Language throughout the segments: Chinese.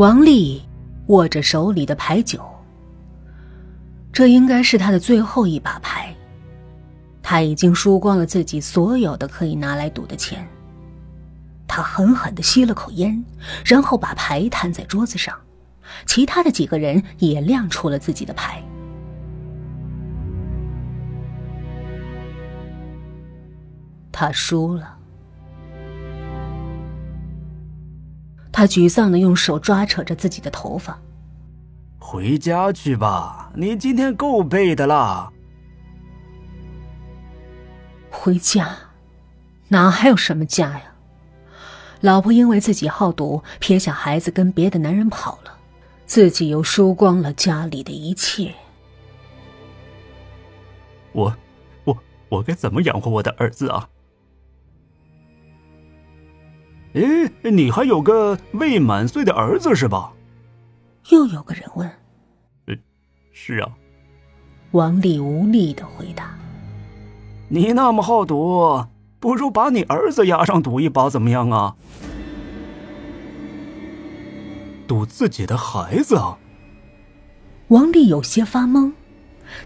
王丽握着手里的牌九，这应该是他的最后一把牌。他已经输光了自己所有的可以拿来赌的钱。他狠狠的吸了口烟，然后把牌摊在桌子上。其他的几个人也亮出了自己的牌。他输了。他沮丧的用手抓扯着自己的头发。回家去吧，你今天够背的啦。回家？哪还有什么家呀？老婆因为自己好赌，撇下孩子跟别的男人跑了，自己又输光了家里的一切。我，我，我该怎么养活我的儿子啊？哎，你还有个未满岁的儿子是吧？又有个人问。呃，是啊。王丽无力的回答。你那么好赌，不如把你儿子押上赌一把怎么样啊？赌自己的孩子？王丽有些发懵，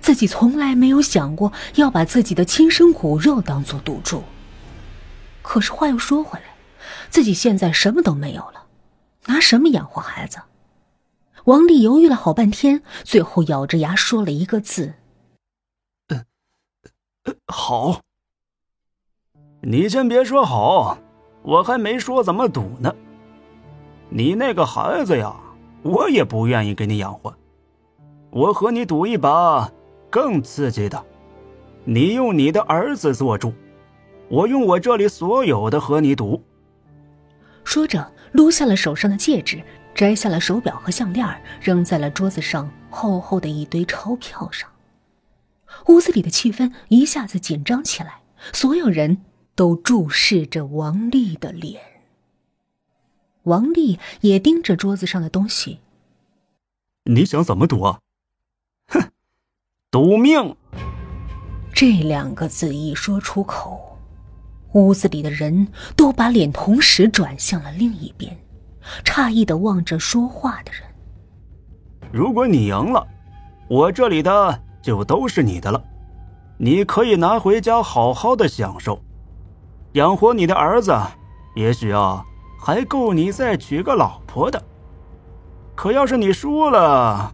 自己从来没有想过要把自己的亲生骨肉当做赌注。可是话又说回来。自己现在什么都没有了，拿什么养活孩子？王丽犹豫了好半天，最后咬着牙说了一个字：“呃，好。”你先别说好，我还没说怎么赌呢。你那个孩子呀，我也不愿意给你养活。我和你赌一把更刺激的，你用你的儿子做主，我用我这里所有的和你赌。说着，撸下了手上的戒指，摘下了手表和项链，扔在了桌子上厚厚的一堆钞票上。屋子里的气氛一下子紧张起来，所有人都注视着王丽的脸。王丽也盯着桌子上的东西。你想怎么赌啊？哼，赌命！这两个字一说出口。屋子里的人都把脸同时转向了另一边，诧异的望着说话的人。如果你赢了，我这里的就都是你的了，你可以拿回家好好的享受，养活你的儿子，也许啊还够你再娶个老婆的。可要是你输了，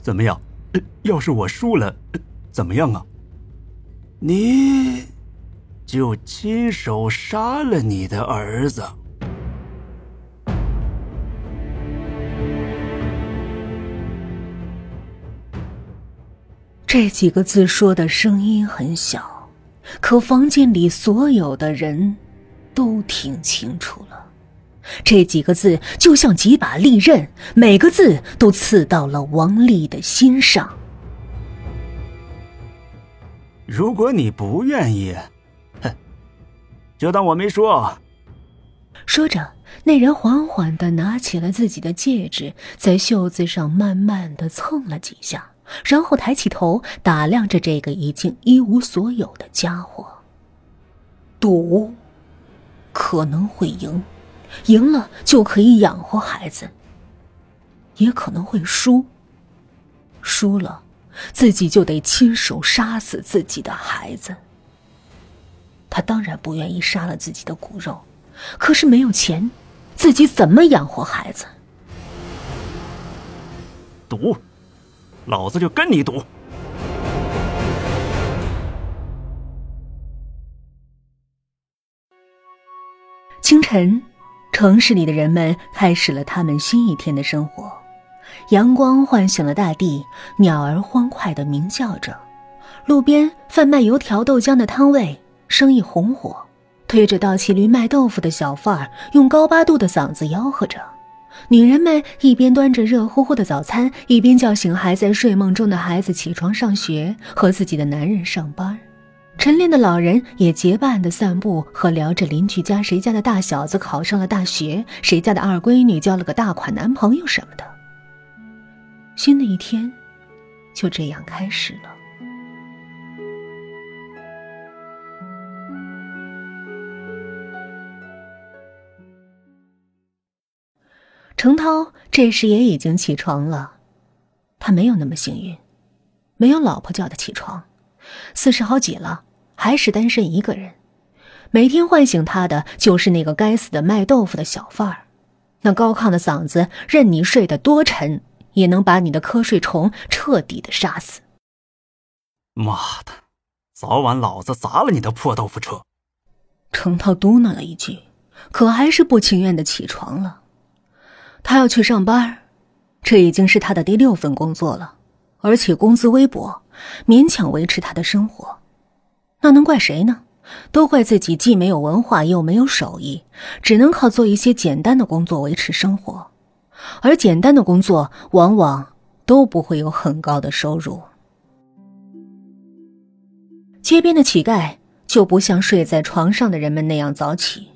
怎么样？要是我输了，怎么样啊？你。就亲手杀了你的儿子。这几个字说的声音很小，可房间里所有的人都听清楚了。这几个字就像几把利刃，每个字都刺到了王丽的心上。如果你不愿意。就当我没说。说着，那人缓缓的拿起了自己的戒指，在袖子上慢慢的蹭了几下，然后抬起头打量着这个已经一无所有的家伙。赌，可能会赢，赢了就可以养活孩子；也可能会输，输了，自己就得亲手杀死自己的孩子。他当然不愿意杀了自己的骨肉，可是没有钱，自己怎么养活孩子？赌，老子就跟你赌！清晨，城市里的人们开始了他们新一天的生活，阳光唤醒了大地，鸟儿欢快的鸣叫着，路边贩卖油条、豆浆的摊位。生意红火，推着倒骑驴卖豆腐的小贩儿用高八度的嗓子吆喝着。女人们一边端着热乎乎的早餐，一边叫醒还在睡梦中的孩子起床上学，和自己的男人上班。晨练的老人也结伴的散步和聊着邻居家谁家的大小子考上了大学，谁家的二闺女交了个大款男朋友什么的。新的一天，就这样开始了。程涛这时也已经起床了，他没有那么幸运，没有老婆叫他起床，四十好几了，还是单身一个人，每天唤醒他的就是那个该死的卖豆腐的小贩儿，那高亢的嗓子，任你睡得多沉，也能把你的瞌睡虫彻底的杀死。妈的，早晚老子砸了你的破豆腐车！程涛嘟囔了一句，可还是不情愿的起床了。他要去上班，这已经是他的第六份工作了，而且工资微薄，勉强维持他的生活。那能怪谁呢？都怪自己既没有文化又没有手艺，只能靠做一些简单的工作维持生活，而简单的工作往往都不会有很高的收入。街边的乞丐就不像睡在床上的人们那样早起，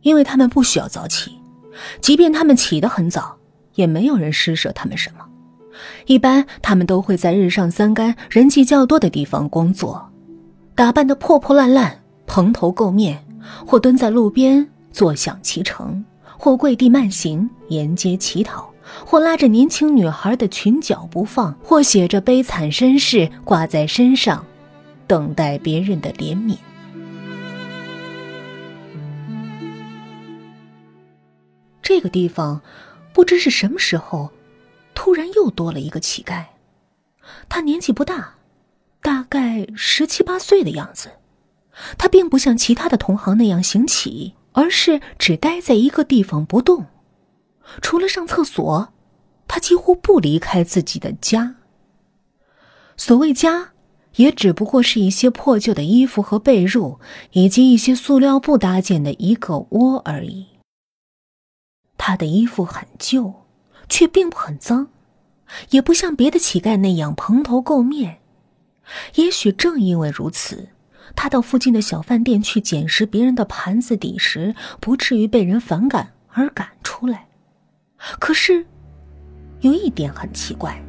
因为他们不需要早起。即便他们起得很早，也没有人施舍他们什么。一般他们都会在日上三竿、人气较多的地方工作，打扮得破破烂烂、蓬头垢面，或蹲在路边坐享其成，或跪地慢行沿街乞讨，或拉着年轻女孩的裙角不放，或写着悲惨身世挂在身上，等待别人的怜悯。这个地方，不知是什么时候，突然又多了一个乞丐。他年纪不大，大概十七八岁的样子。他并不像其他的同行那样行乞，而是只待在一个地方不动。除了上厕所，他几乎不离开自己的家。所谓家，也只不过是一些破旧的衣服和被褥，以及一些塑料布搭建的一个窝而已。他的衣服很旧，却并不很脏，也不像别的乞丐那样蓬头垢面。也许正因为如此，他到附近的小饭店去捡拾别人的盘子底时，不至于被人反感而赶出来。可是，有一点很奇怪，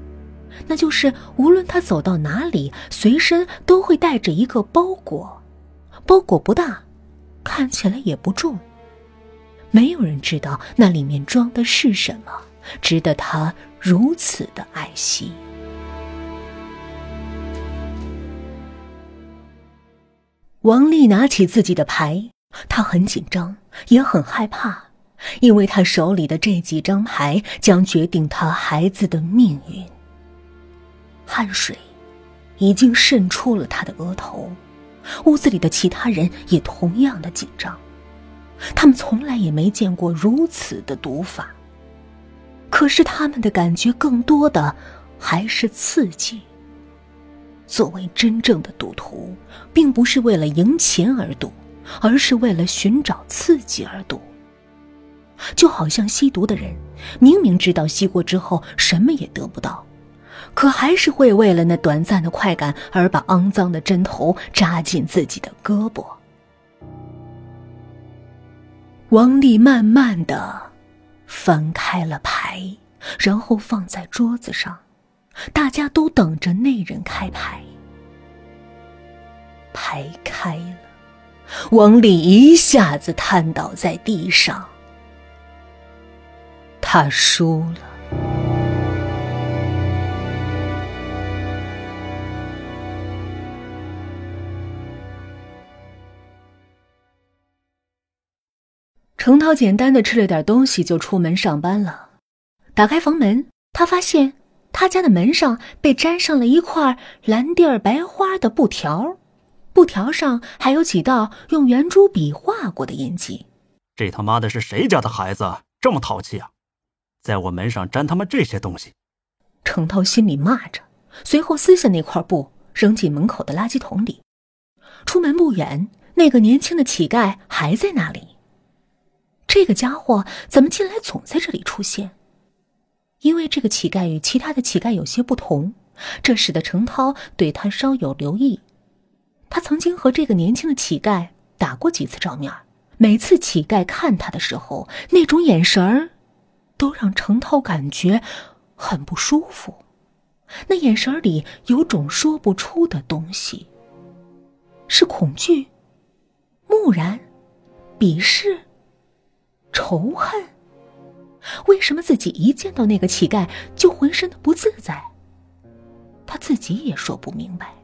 那就是无论他走到哪里，随身都会带着一个包裹，包裹不大，看起来也不重。没有人知道那里面装的是什么，值得他如此的爱惜。王丽拿起自己的牌，她很紧张，也很害怕，因为她手里的这几张牌将决定她孩子的命运。汗水已经渗出了他的额头，屋子里的其他人也同样的紧张。他们从来也没见过如此的赌法。可是他们的感觉更多的还是刺激。作为真正的赌徒，并不是为了赢钱而赌，而是为了寻找刺激而赌。就好像吸毒的人，明明知道吸过之后什么也得不到，可还是会为了那短暂的快感而把肮脏的针头扎进自己的胳膊。王丽慢慢的翻开了牌，然后放在桌子上，大家都等着那人开牌。牌开了，王丽一下子瘫倒在地上，他输了。程涛简单的吃了点东西，就出门上班了。打开房门，他发现他家的门上被粘上了一块蓝地儿白花的布条，布条上还有几道用圆珠笔画过的印记。这他妈的是谁家的孩子这么淘气啊，在我门上粘他妈这些东西！程涛心里骂着，随后撕下那块布扔进门口的垃圾桶里。出门不远，那个年轻的乞丐还在那里。这个家伙怎么近来总在这里出现？因为这个乞丐与其他的乞丐有些不同，这使得程涛对他稍有留意。他曾经和这个年轻的乞丐打过几次照面，每次乞丐看他的时候，那种眼神儿，都让程涛感觉很不舒服。那眼神里有种说不出的东西，是恐惧、木然、鄙视。仇恨，为什么自己一见到那个乞丐就浑身的不自在？他自己也说不明白。